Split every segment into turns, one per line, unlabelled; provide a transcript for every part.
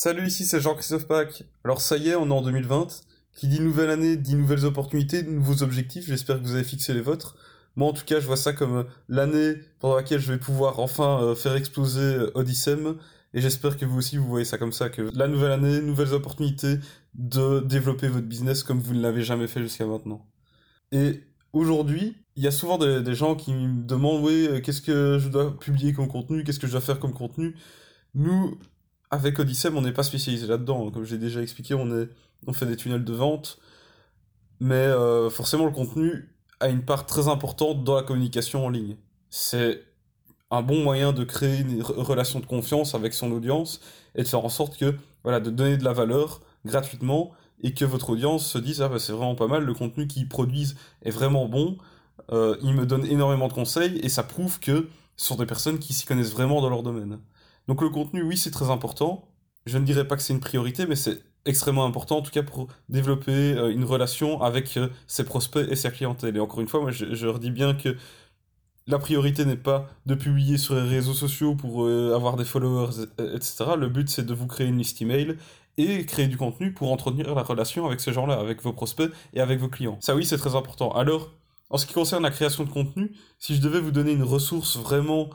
Salut, ici c'est Jean-Christophe Pack. Alors ça y est, on est en 2020. Qui dit nouvelle année, dit nouvelles opportunités, nouveaux objectifs. J'espère que vous avez fixé les vôtres. Moi en tout cas, je vois ça comme euh, l'année pendant laquelle je vais pouvoir enfin euh, faire exploser euh, Odyssem. Et j'espère que vous aussi vous voyez ça comme ça, que la nouvelle année, nouvelles opportunités de développer votre business comme vous ne l'avez jamais fait jusqu'à maintenant. Et aujourd'hui, il y a souvent des, des, gens qui me demandent, oui, qu'est-ce que je dois publier comme contenu, qu'est-ce que je dois faire comme contenu. Nous, avec Odyssey, on n'est pas spécialisé là-dedans. Comme j'ai déjà expliqué, on, est, on fait des tunnels de vente. Mais euh, forcément, le contenu a une part très importante dans la communication en ligne. C'est un bon moyen de créer une relation de confiance avec son audience et de faire en sorte que, voilà, de donner de la valeur gratuitement et que votre audience se dise, ah bah c'est vraiment pas mal, le contenu qu'ils produisent est vraiment bon, euh, ils me donnent énormément de conseils et ça prouve que ce sont des personnes qui s'y connaissent vraiment dans leur domaine. Donc le contenu, oui, c'est très important. Je ne dirais pas que c'est une priorité, mais c'est extrêmement important, en tout cas pour développer euh, une relation avec euh, ses prospects et sa clientèle. Et encore une fois, moi, je, je redis bien que la priorité n'est pas de publier sur les réseaux sociaux pour euh, avoir des followers, etc. Le but, c'est de vous créer une liste email et créer du contenu pour entretenir la relation avec ces gens-là, avec vos prospects et avec vos clients. Ça, oui, c'est très important. Alors, en ce qui concerne la création de contenu, si je devais vous donner une ressource vraiment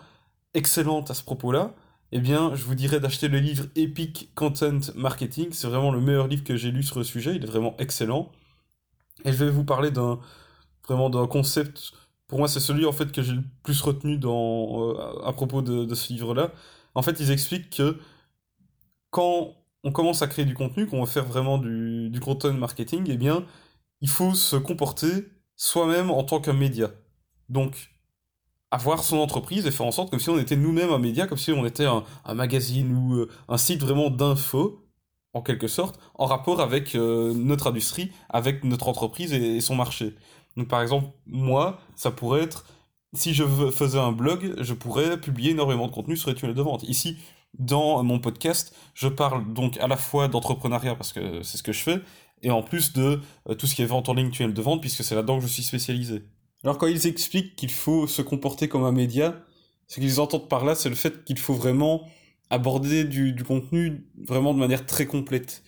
excellente à ce propos-là, eh bien, je vous dirais d'acheter le livre Epic Content Marketing. C'est vraiment le meilleur livre que j'ai lu sur le sujet. Il est vraiment excellent. Et je vais vous parler d'un concept. Pour moi, c'est celui en fait que j'ai le plus retenu euh, à propos de, de ce livre-là. En fait, ils expliquent que quand on commence à créer du contenu, qu'on veut faire vraiment du, du content marketing, eh bien, il faut se comporter soi-même en tant qu'un média. Donc, avoir son entreprise et faire en sorte comme si on était nous-mêmes un média, comme si on était un, magazine ou euh, un site vraiment d'info, en quelque sorte, en rapport avec euh, notre industrie, avec notre entreprise et, et, son marché. Donc par exemple, moi, ça pourrait être, si je faisais un blog, je pourrais publier énormément de contenu sur les tunnels de vente. Ici, dans mon podcast, je parle donc à la fois d'entrepreneuriat, parce que c'est ce que je fais, et en plus de euh, tout ce qui est vente en ligne, tunnel de vente, puisque c'est là-dedans que je suis spécialisé. Alors quand ils expliquent qu'il faut se comporter comme un média, ce qu'ils entendent par là, c'est le fait qu'il faut vraiment aborder du, contenu vraiment de manière très complète.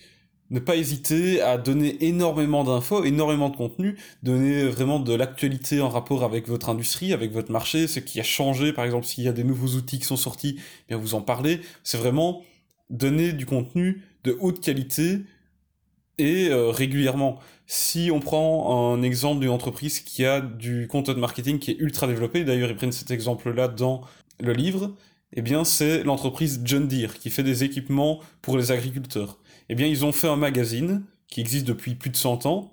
Ne pas hésiter à donner énormément d'infos, énormément de contenu, donner vraiment de l'actualité en rapport avec votre industrie, avec votre marché, ce qui a changé, par exemple s'il y a des nouveaux outils qui sont sortis, eh bien vous en parlez. C'est vraiment donner du contenu de haute qualité, et euh, régulièrement. Si on prend un exemple d'une entreprise qui a du content marketing qui est ultra développé, d'ailleurs ils prennent cet exemple-là dans le livre, eh bien c'est l'entreprise John Deere qui fait des équipements pour les agriculteurs. Eh bien ils ont fait un magazine qui existe depuis plus de 100 ans,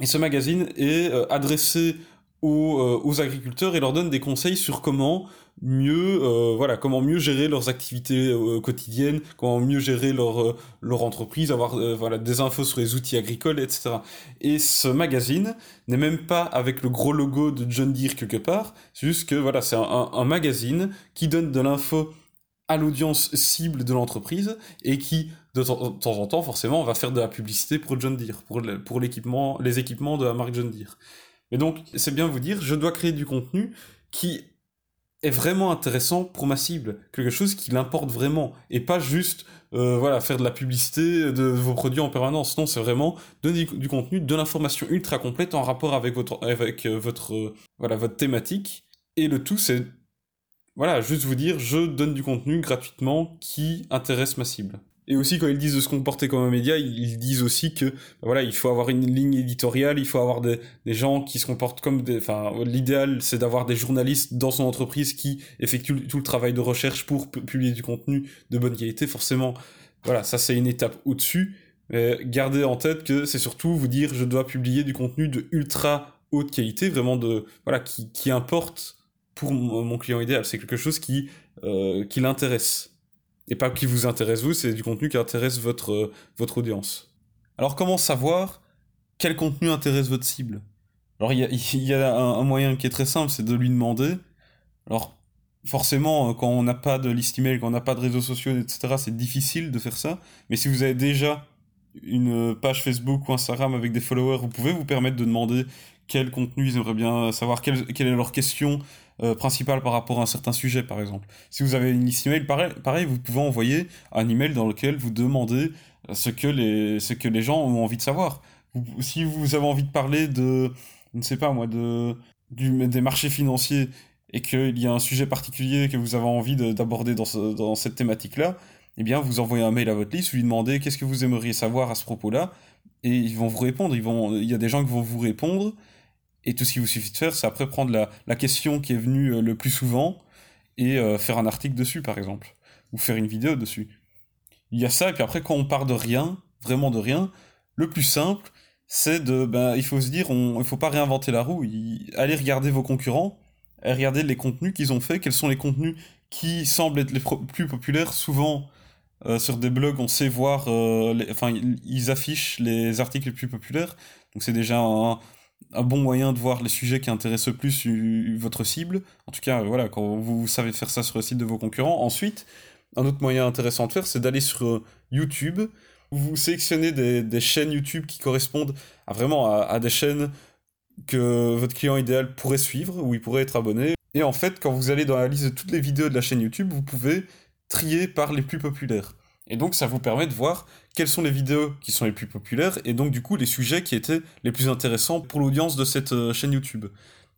et ce magazine est euh, adressé aux, euh, aux, agriculteurs et leur donne des conseils sur comment mieux euh, voilà comment mieux gérer leurs activités euh, quotidiennes comment mieux gérer leur leur entreprise avoir voilà des infos sur les outils agricoles etc et ce magazine n'est même pas avec le gros logo de John Deere quelque part c'est juste que voilà c'est un, un, magazine qui donne de l'info à l'audience cible de l'entreprise et qui de temps en temps forcément va faire de la publicité pour John Deere pour l'équipement les équipements de la marque John Deere et donc c'est bien vous dire je dois créer du contenu qui est vraiment intéressant pour ma cible, quelque chose qui l'importe vraiment, et pas juste euh, voilà faire de la publicité de vos produits en permanence. Non, c'est vraiment donner du, contenu, de l'information ultra complète en rapport avec votre avec euh, votre euh, voilà votre thématique. Et le tout, c'est voilà juste vous dire je donne du contenu gratuitement qui intéresse ma cible. Et aussi, quand ils disent de se comporter comme un média, ils disent aussi que, voilà, il faut avoir une ligne éditoriale, il faut avoir des, gens qui se comportent comme des, enfin, l'idéal, c'est d'avoir des journalistes dans son entreprise qui effectuent tout le travail de recherche pour publier du contenu de bonne qualité. Forcément, voilà, ça c'est une étape au-dessus. Mais gardez en tête que c'est surtout vous dire, je dois publier du contenu de ultra haute qualité, vraiment de, voilà, qui, qui importe pour mon client idéal. C'est quelque chose qui, euh, qui l'intéresse et pas qui vous intéresse vous, c'est du contenu qui intéresse votre, euh, votre audience. Alors comment savoir quel contenu intéresse votre cible? Alors il y a, un, moyen qui est très simple, c'est de lui demander. Alors forcément, euh, quand on n'a pas de liste email, quand on n'a pas de réseaux sociaux, etc., c'est difficile de faire ça. Mais si vous avez déjà une page Facebook ou Instagram avec des followers, vous pouvez vous permettre de demander quel contenu ils aimeraient bien savoir, quelle, quelle est leur question euh, principale par rapport à un certain sujet, par exemple. Si vous avez une liste email, pareil, vous pouvez envoyer un email dans lequel vous demandez ce que les, ce que les gens ont envie de savoir. si vous avez envie de parler de, je ne sais pas moi, de, du, des marchés financiers et qu'il y a un sujet particulier que vous avez envie d'aborder dans, dans cette thématique-là, eh bien, vous envoyez un mail à votre liste, vous lui demandez qu'est-ce que vous aimeriez savoir à ce propos-là, et ils vont vous répondre. Il y a des gens qui vont vous répondre, et tout ce qu'il vous suffit de faire, c'est après prendre la, la, question qui est venue euh, le plus souvent et euh, faire un article dessus, par exemple, ou faire une vidéo dessus. Il y a ça, et puis après, quand on part de rien, vraiment de rien, le plus simple, c'est de, ben, il faut se dire, on, il faut pas réinventer la roue. allez regarder vos concurrents, allez regarder les contenus qu'ils ont fait, quels sont les contenus qui semblent être les plus populaires? Souvent, euh, sur des blogs, on sait voir, enfin, ils affichent les articles les plus populaires. Donc c'est déjà un, un, bon moyen de voir les sujets qui intéressent le plus votre cible. En tout cas, voilà, quand vous savez faire ça sur le site de vos concurrents. Ensuite, un autre moyen intéressant de faire, c'est d'aller sur euh, YouTube. Vous sélectionnez des, chaînes YouTube qui correspondent vraiment à, à, des chaînes que votre client idéal pourrait suivre, ou il pourrait être abonné. Et en fait, quand vous allez dans la liste de toutes les vidéos de la chaîne YouTube, vous pouvez trier par les plus populaires. Et donc ça vous permet de voir quelles sont les vidéos qui sont les plus populaires et donc du coup les sujets qui étaient les plus intéressants pour l'audience de cette euh, chaîne YouTube.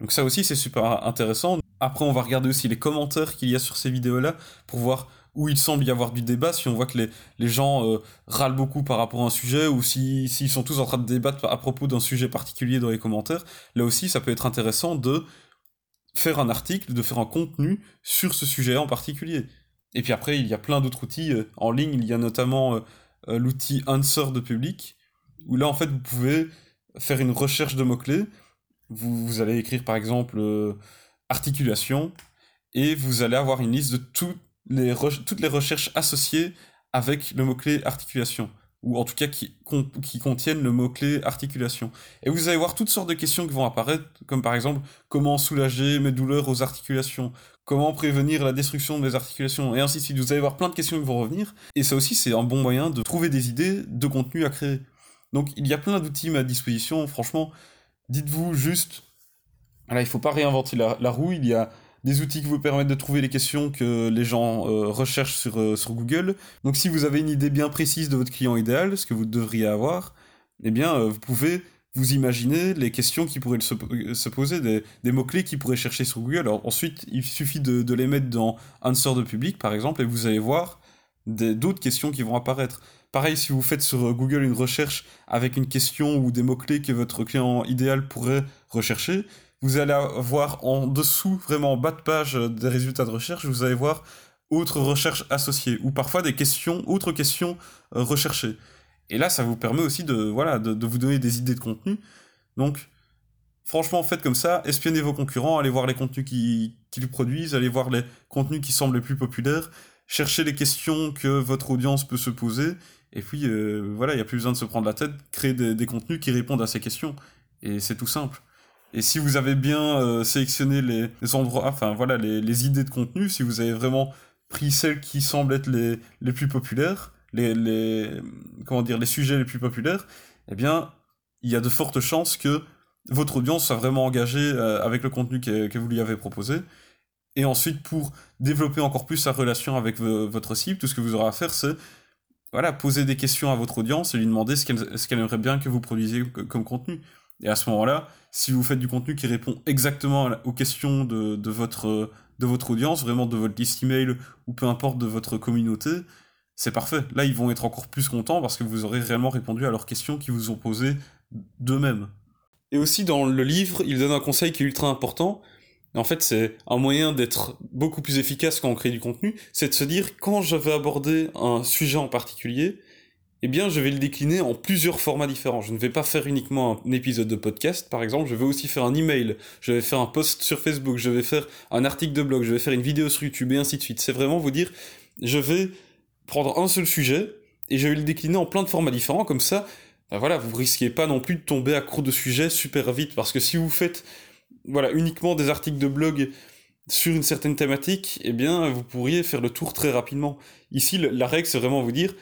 Donc ça aussi c'est super intéressant. Après on va regarder aussi les commentaires qu'il y a sur ces vidéos-là pour voir où il semble y avoir du débat, si on voit que les, les gens euh, râlent beaucoup par rapport à un sujet, ou s'ils si, sont tous en train de débattre à propos d'un sujet particulier dans les commentaires, là aussi ça peut être intéressant de faire un article, de faire un contenu sur ce sujet en particulier. Et puis après, il y a plein d'autres outils euh, en ligne. Il y a notamment euh, euh, l'outil Answer de public, où là, en fait, vous pouvez faire une recherche de mots-clés. Vous, allez écrire, par exemple, articulation, et vous allez avoir une liste de toutes les, toutes les recherches associées avec le mot-clé articulation ou en tout cas qui contiennent le mot-clé articulation. Et vous allez voir toutes sortes de questions qui vont apparaître, comme par exemple comment soulager mes douleurs aux articulations, comment prévenir la destruction des articulations, et ainsi de suite. Vous allez voir plein de questions qui vont revenir, et ça aussi c'est un bon moyen de trouver des idées de contenu à créer. Donc il y a plein d'outils à disposition, franchement, dites-vous juste, voilà, il faut pas réinventer la, roue, il y a des outils qui vous permettent de trouver les questions que les gens euh, recherchent sur, euh, sur Google. Donc si vous avez une idée bien précise de votre client idéal, ce que vous devriez avoir, eh bien euh, vous pouvez vous imaginer les questions qui pourraient se, se poser, des, mots-clés qui pourraient chercher sur Google. Alors ensuite, il suffit de, les mettre dans Answer de public, par exemple, et vous allez voir d'autres questions qui vont apparaître. Pareil, si vous faites sur Google une recherche avec une question ou des mots-clés que votre client idéal pourrait rechercher, vous allez voir en dessous, vraiment en bas de page des résultats de recherche, vous allez voir autres recherches associées, ou parfois des questions, autres questions euh, recherchées. Et là, ça vous permet aussi de, voilà, de, vous donner des idées de contenu. Donc, franchement, faites comme ça, espionnez vos concurrents, allez voir les contenus qu'ils qui produisent, allez voir les contenus qui semblent les plus populaires, cherchez les questions que votre audience peut se poser, et puis euh, voilà, il n'y a plus besoin de se prendre la tête, créer des, contenus qui répondent à ces questions. Et c'est tout simple. Et si vous avez bien euh, sélectionné les, les, endroits, enfin voilà, les, les, idées de contenu, si vous avez vraiment pris celles qui semblent être les, les plus populaires, les, les, comment dire, les sujets les plus populaires, eh bien, il y a de fortes chances que votre audience soit vraiment engagée euh, avec le contenu que, que, vous lui avez proposé. Et ensuite, pour développer encore plus sa relation avec votre cible, tout ce que vous aurez à faire, c'est voilà, poser des questions à votre audience et lui demander ce qu'elle qu aimerait bien que vous produisiez comme contenu. Et à ce moment-là, si vous faites du contenu qui répond exactement aux questions de, de, votre, de votre audience, vraiment de votre liste email ou peu importe de votre communauté, c'est parfait. Là, ils vont être encore plus contents parce que vous aurez réellement répondu à leurs questions qu'ils vous ont posées d'eux-mêmes. Et aussi, dans le livre, il donne un conseil qui est ultra important. En fait, c'est un moyen d'être beaucoup plus efficace quand on crée du contenu, c'est de se dire, quand je vais aborder un sujet en particulier, eh bien, je vais le décliner en plusieurs formats différents. Je ne vais pas faire uniquement un épisode de podcast, par exemple, je vais aussi faire un email, je vais faire un post sur Facebook, je vais faire un article de blog, je vais faire une vidéo sur YouTube et ainsi de suite. C'est vraiment vous dire, je vais prendre un seul sujet et je vais le décliner en plein de formats différents, comme ça, ben voilà, vous risquez pas non plus de tomber à court de sujets super vite, parce que si vous faites, voilà, uniquement des articles de blog sur une certaine thématique, eh bien, vous pourriez faire le tour très rapidement. Ici, la règle, c'est vraiment vous dire,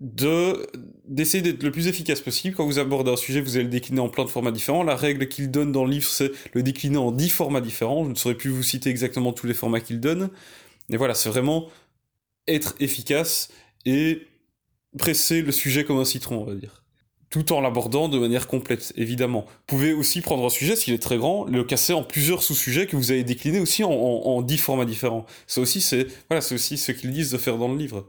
de d'essayer d'être le plus efficace possible. Quand vous abordez un sujet, vous allez le décliner en plein de formats différents. La règle qu'il donne dans le livre, c'est le décliner en 10 formats différents. Je ne saurais plus vous citer exactement tous les formats qu'il donne. Mais voilà, c'est vraiment être efficace et presser le sujet comme un citron, on va dire. Tout en l'abordant de manière complète, évidemment. Vous pouvez aussi prendre un sujet, s'il est très grand, le casser en plusieurs sous-sujets que vous avez déclinés aussi en, 10 formats différents. Ça aussi, c'est voilà, aussi ce qu'ils disent de faire dans le livre.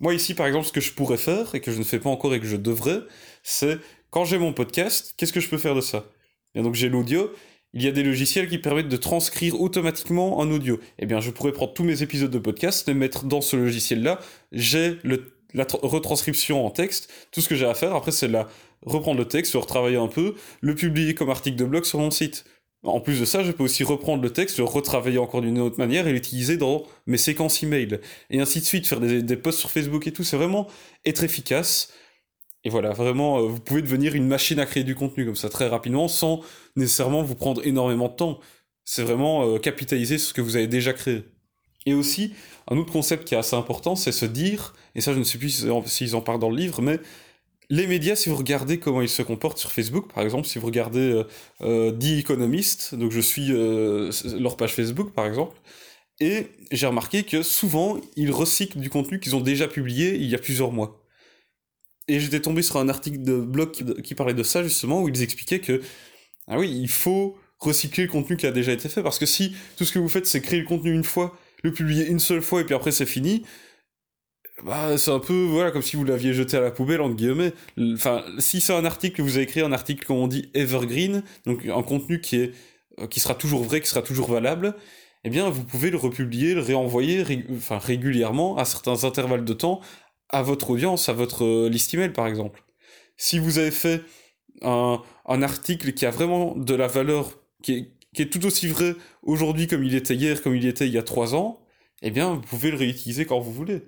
Moi ici, par exemple, ce que je pourrais faire, et que je ne fais pas encore et que je devrais, c'est quand j'ai mon podcast, qu'est-ce que je peux faire de ça? Et donc j'ai l'audio, il y a des logiciels qui permettent de transcrire automatiquement un audio. Eh bien, je pourrais prendre tous mes épisodes de podcast, les mettre dans ce logiciel-là, j'ai la retranscription en texte, tout ce que j'ai à faire, après c'est la reprendre le texte, le retravailler un peu, le publier comme article de blog sur mon site. En plus de ça, je peux aussi reprendre le texte, le retravailler encore d'une autre manière et l'utiliser dans mes séquences email. Et ainsi de suite, faire des, posts sur Facebook et tout, c'est vraiment être efficace. Et voilà, vraiment, euh, vous pouvez devenir une machine à créer du contenu comme ça très rapidement sans nécessairement vous prendre énormément de temps. C'est vraiment euh, capitaliser sur ce que vous avez déjà créé. Et aussi, un autre concept qui est assez important, c'est se dire, et ça je ne sais plus s'ils en parlent dans le livre, mais les médias, si vous regardez comment ils se comportent sur Facebook, par exemple, si vous regardez euh, euh The Economist, donc je suis leur page Facebook, par exemple, et j'ai remarqué que souvent, ils recyclent du contenu qu'ils ont déjà publié il y a plusieurs mois. Et j'étais tombé sur un article de blog qui, parlait de ça, justement, où ils expliquaient que, ah oui, il faut recycler le contenu qui a déjà été fait, parce que si tout ce que vous faites, c'est créer le contenu une fois, le publier une seule fois, et puis après c'est fini, bah, c'est un peu voilà comme si vous l'aviez jeté à la poubelle entre guillemets. Enfin, si c'est un article que vous avez écrit, un article comme on dit evergreen, donc un contenu qui est euh, qui sera toujours vrai, qui sera toujours valable, eh bien vous pouvez le republier, le réenvoyer, régulièrement à certains intervalles de temps à votre audience, à votre euh, liste email par exemple. Si vous avez fait un, un article qui a vraiment de la valeur, qui est, tout aussi vrai aujourd'hui comme il était hier, comme il était il y a trois ans, eh bien vous pouvez le réutiliser quand vous voulez.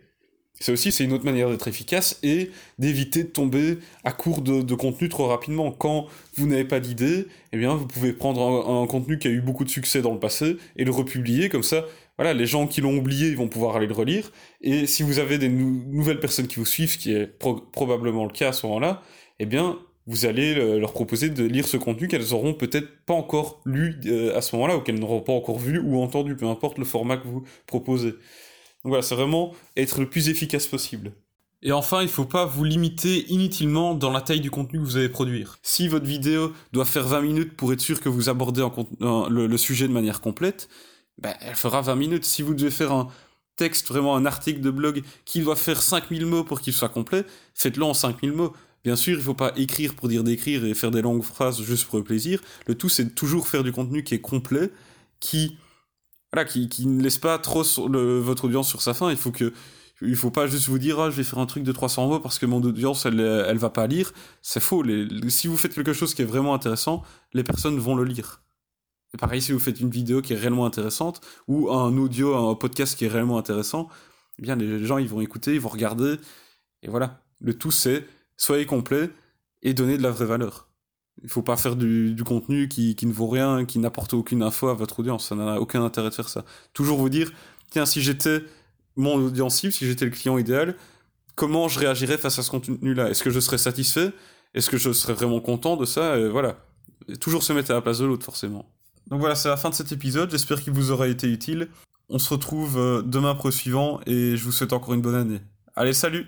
C'est aussi c'est une autre manière d'être efficace et d'éviter de tomber à court de, contenu trop rapidement. Quand vous n'avez pas d'idée, eh bien vous pouvez prendre un, contenu qui a eu beaucoup de succès dans le passé et le republier comme ça. Voilà, les gens qui l'ont oublié, vont pouvoir aller le relire. Et si vous avez des nouvelles personnes qui vous suivent, ce qui est probablement le cas à ce moment-là, eh bien vous allez leur proposer de lire ce contenu qu'elles auront peut-être pas encore lu euh, à ce moment-là ou qu'elles n'auront pas encore vu ou entendu, peu importe le format que vous proposez. Donc voilà, c'est vraiment être le plus efficace possible. Et enfin, il ne faut pas vous limiter inutilement dans la taille du contenu que vous allez produire. Si votre vidéo doit faire 20 minutes pour être sûr que vous abordez le, sujet de manière complète, ben, elle fera 20 minutes. Si vous devez faire un texte, vraiment un article de blog qui doit faire 5000 mots pour qu'il soit complet, faites-le en 5000 mots. Bien sûr, il ne faut pas écrire pour dire d'écrire et faire des longues phrases juste pour le plaisir. Le tout, c'est toujours faire du contenu qui est complet, qui voilà, qui, qui ne laisse pas trop votre audience sur sa faim. Il faut que, il faut pas juste vous dire, ah, je vais faire un truc de 300 mots parce que mon audience, elle, elle va pas lire. C'est faux. Si vous faites quelque chose qui est vraiment intéressant, les personnes vont le lire. Et pareil, si vous faites une vidéo qui est réellement intéressante ou un audio, un podcast qui est réellement intéressant, eh bien, les gens, ils vont écouter, ils vont regarder. Et voilà. Le tout, c'est soyez complet et donnez de la vraie valeur. Il faut pas faire du, contenu qui, ne vaut rien, qui n'apporte aucune info à votre audience. Ça n'a aucun intérêt de faire ça. Toujours vous dire, tiens, si j'étais mon audience cible, si j'étais le client idéal, comment je réagirais face à ce contenu-là? Est-ce que je serais satisfait? Est-ce que je serais vraiment content de ça? Voilà. toujours se mettre à la place de l'autre, forcément. Donc voilà, c'est la fin de cet épisode. J'espère qu'il vous aura été utile. On se retrouve euh, demain pour le suivant et je vous souhaite encore une bonne année. Allez, salut